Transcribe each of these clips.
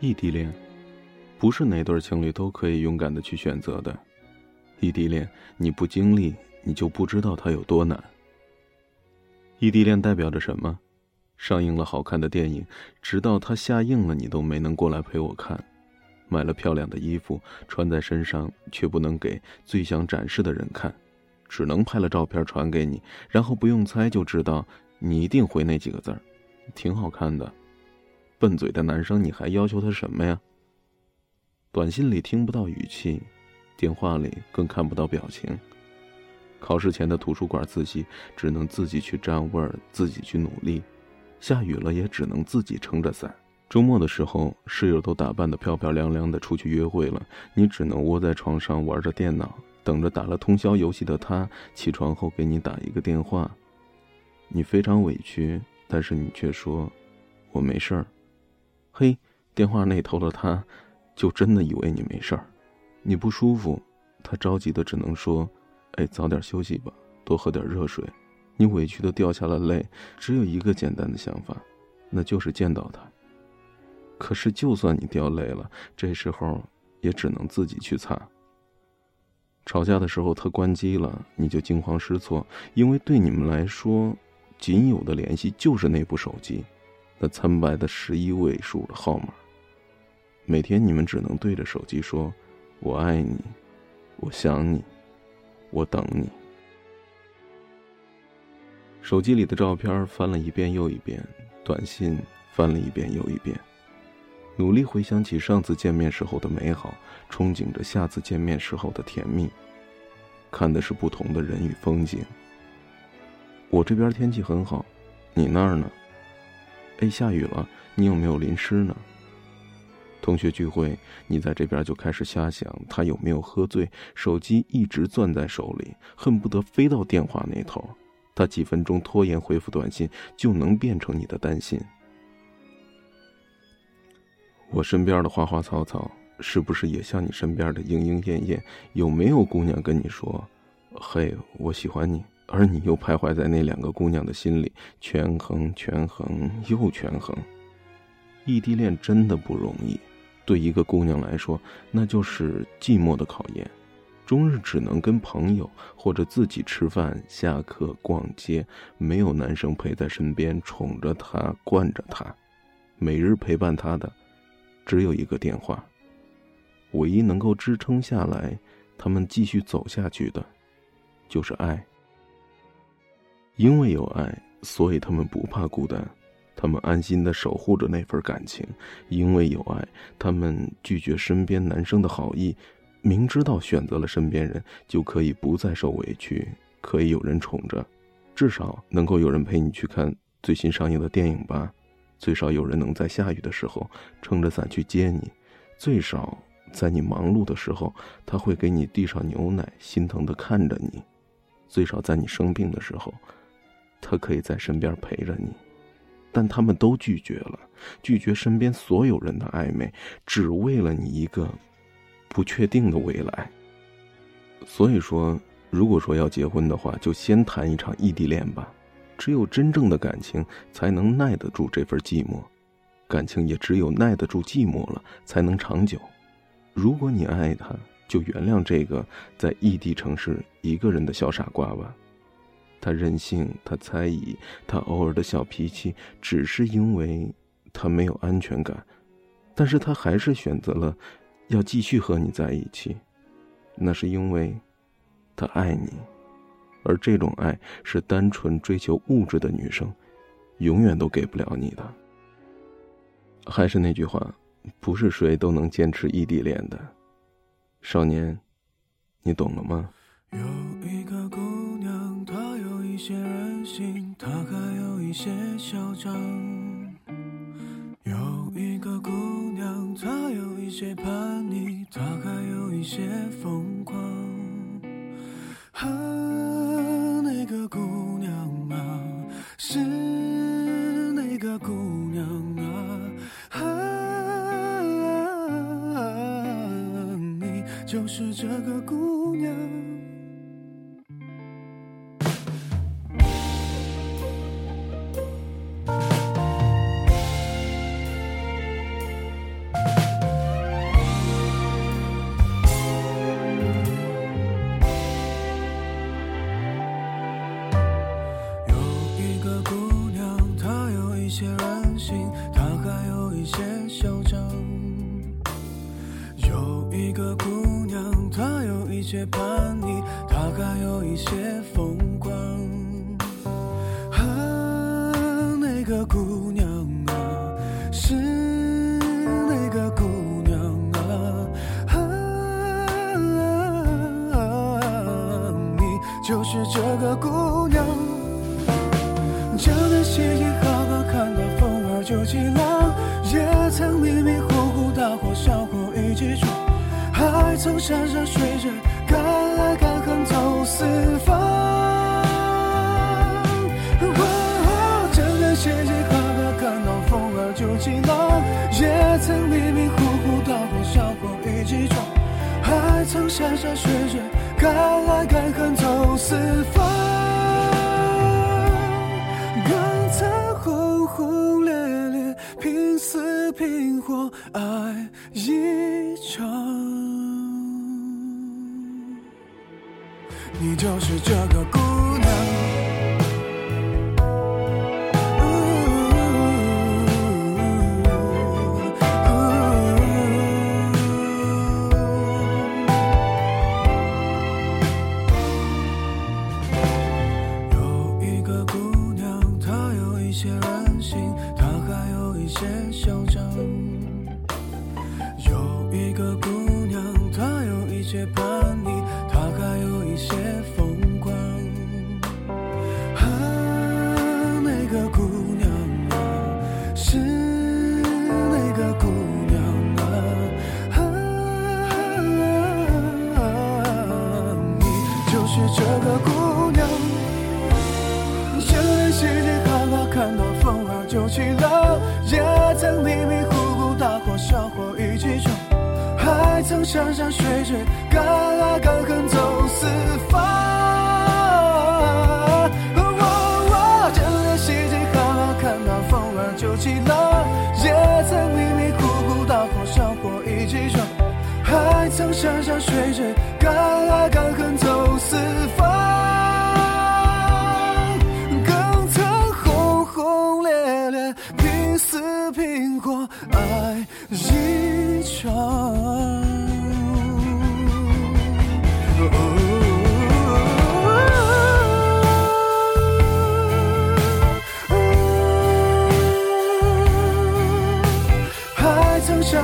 异地恋，不是哪对情侣都可以勇敢的去选择的。异地恋，你不经历，你就不知道它有多难。异地恋代表着什么？上映了好看的电影，直到它下映了，你都没能过来陪我看；买了漂亮的衣服，穿在身上却不能给最想展示的人看，只能拍了照片传给你，然后不用猜就知道你一定回那几个字儿，挺好看的。笨嘴的男生，你还要求他什么呀？短信里听不到语气，电话里更看不到表情。考试前的图书馆自习，只能自己去占位儿，自己去努力。下雨了也只能自己撑着伞。周末的时候，室友都打扮得漂漂亮亮的出去约会了，你只能窝在床上玩着电脑，等着打了通宵游戏的他起床后给你打一个电话。你非常委屈，但是你却说：“我没事儿。”嘿，电话那头的他，就真的以为你没事儿。你不舒服，他着急的只能说：“哎，早点休息吧，多喝点热水。”你委屈的掉下了泪，只有一个简单的想法，那就是见到他。可是，就算你掉泪了，这时候也只能自己去擦。吵架的时候他关机了，你就惊慌失措，因为对你们来说，仅有的联系就是那部手机。那苍白的十一位数的号码。每天你们只能对着手机说：“我爱你，我想你，我等你。”手机里的照片翻了一遍又一遍，短信翻了一遍又一遍，努力回想起上次见面时候的美好，憧憬着下次见面时候的甜蜜。看的是不同的人与风景。我这边天气很好，你那儿呢？哎，下雨了，你有没有淋湿呢？同学聚会，你在这边就开始瞎想他有没有喝醉，手机一直攥在手里，恨不得飞到电话那头。他几分钟拖延回复短信，就能变成你的担心。我身边的花花草草，是不是也像你身边的莺莺燕燕？有没有姑娘跟你说：“嘿，我喜欢你？”而你又徘徊在那两个姑娘的心里，权衡、权衡又权衡。异地恋真的不容易，对一个姑娘来说，那就是寂寞的考验。终日只能跟朋友或者自己吃饭、下课、逛街，没有男生陪在身边宠着她、惯着她。每日陪伴她的，只有一个电话。唯一能够支撑下来，他们继续走下去的，就是爱。因为有爱，所以他们不怕孤单，他们安心的守护着那份感情。因为有爱，他们拒绝身边男生的好意，明知道选择了身边人就可以不再受委屈，可以有人宠着，至少能够有人陪你去看最新上映的电影吧，最少有人能在下雨的时候撑着伞去接你，最少在你忙碌的时候他会给你递上牛奶，心疼的看着你，最少在你生病的时候。他可以在身边陪着你，但他们都拒绝了，拒绝身边所有人的暧昧，只为了你一个不确定的未来。所以说，如果说要结婚的话，就先谈一场异地恋吧。只有真正的感情，才能耐得住这份寂寞；感情也只有耐得住寂寞了，才能长久。如果你爱他，就原谅这个在异地城市一个人的小傻瓜吧。他任性，他猜疑，他偶尔的小脾气，只是因为他没有安全感。但是他还是选择了要继续和你在一起，那是因为他爱你，而这种爱是单纯追求物质的女生永远都给不了你的。还是那句话，不是谁都能坚持异地恋的，少年，你懂了吗？有一个故一些任性，他还有一些嚣张。有一个姑娘，她有一些叛逆，她还有一些疯狂。啊，那个姑娘啊，是那个姑娘啊，啊，你就是这个姑娘。些叛逆，他还有一些风光。啊，那个姑娘啊，是那个姑娘啊，啊，你就是这个姑娘。江南洗衣好好看到风儿就起浪，也曾迷迷糊糊大火小火一起闯，还曾山山水水敢爱敢恨走四方。哦，江南洗衣好好看到风儿就起浪，也曾迷迷糊糊大火小火一起闯，还曾山山水水敢爱敢恨走四方。更曾轰轰烈烈，拼死拼活爱一场。你就是这个姑娘。有一个姑娘，她有一些任性，她还有一些嚣张。有一个姑娘，她有一些叛是这个姑娘。想念世界好好看到风儿就起浪，也曾迷迷糊糊大火小火一起闯，还曾山山水水敢爱敢恨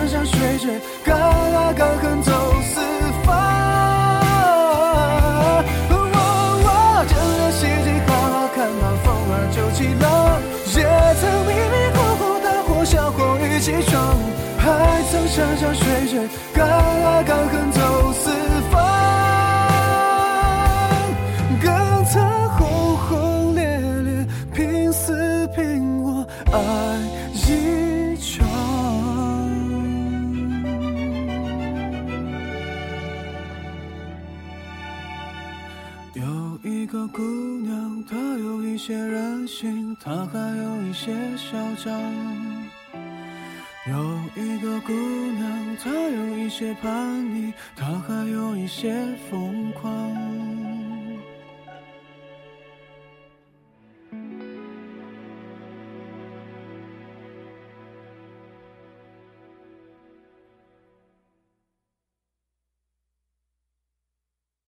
山山水水，敢爱敢恨走四方。哦，真的希冀好好看到风儿就起浪，也曾迷迷糊糊大火小火一起闯，还曾山山水水，敢爱敢恨走四一个姑娘，她有一些任性，她还有一些嚣张。有一个姑娘，她有一些叛逆，她还有一些疯。